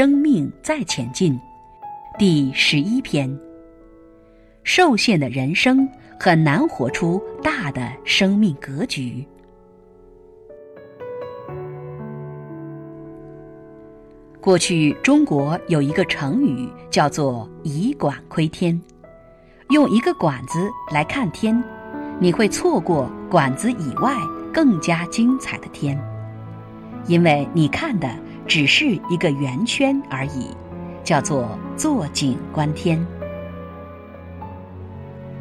生命再前进，第十一篇。受限的人生很难活出大的生命格局。过去中国有一个成语叫做“以管窥天”，用一个管子来看天，你会错过管子以外更加精彩的天，因为你看的只是一个圆圈而已，叫做“坐井观天”。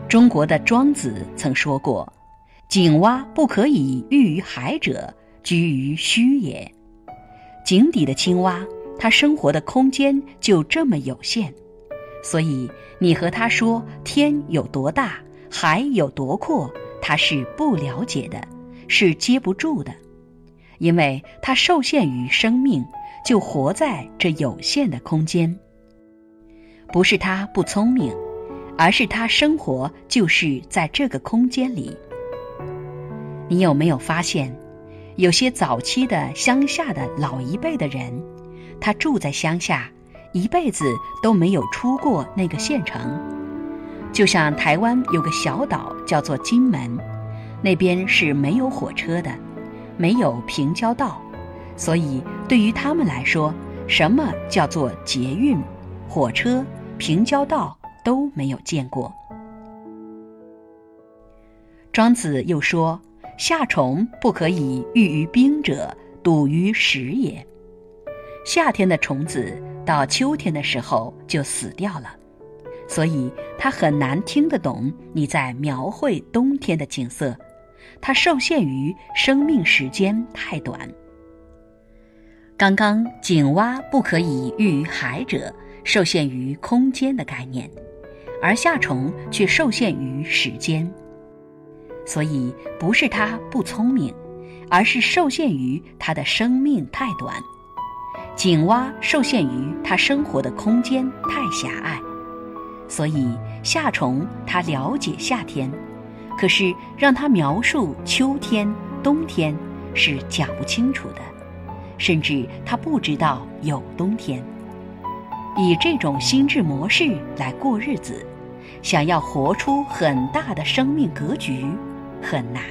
中国的庄子曾说过：“井蛙不可以喻于海者，居于虚也。”井底的青蛙。它生活的空间就这么有限，所以你和他说天有多大，海有多阔，他是不了解的，是接不住的，因为他受限于生命，就活在这有限的空间。不是他不聪明，而是他生活就是在这个空间里。你有没有发现，有些早期的乡下的老一辈的人？他住在乡下，一辈子都没有出过那个县城。就像台湾有个小岛叫做金门，那边是没有火车的，没有平交道，所以对于他们来说，什么叫做捷运、火车、平交道都没有见过。庄子又说：“夏虫不可以喻于冰者，笃于石也。”夏天的虫子到秋天的时候就死掉了，所以它很难听得懂你在描绘冬天的景色。它受限于生命时间太短。刚刚井蛙不可以喻于海者，受限于空间的概念，而夏虫却受限于时间。所以不是它不聪明，而是受限于它的生命太短。井蛙受限于它生活的空间太狭隘，所以夏虫它了解夏天，可是让他描述秋天、冬天是讲不清楚的，甚至他不知道有冬天。以这种心智模式来过日子，想要活出很大的生命格局，很难。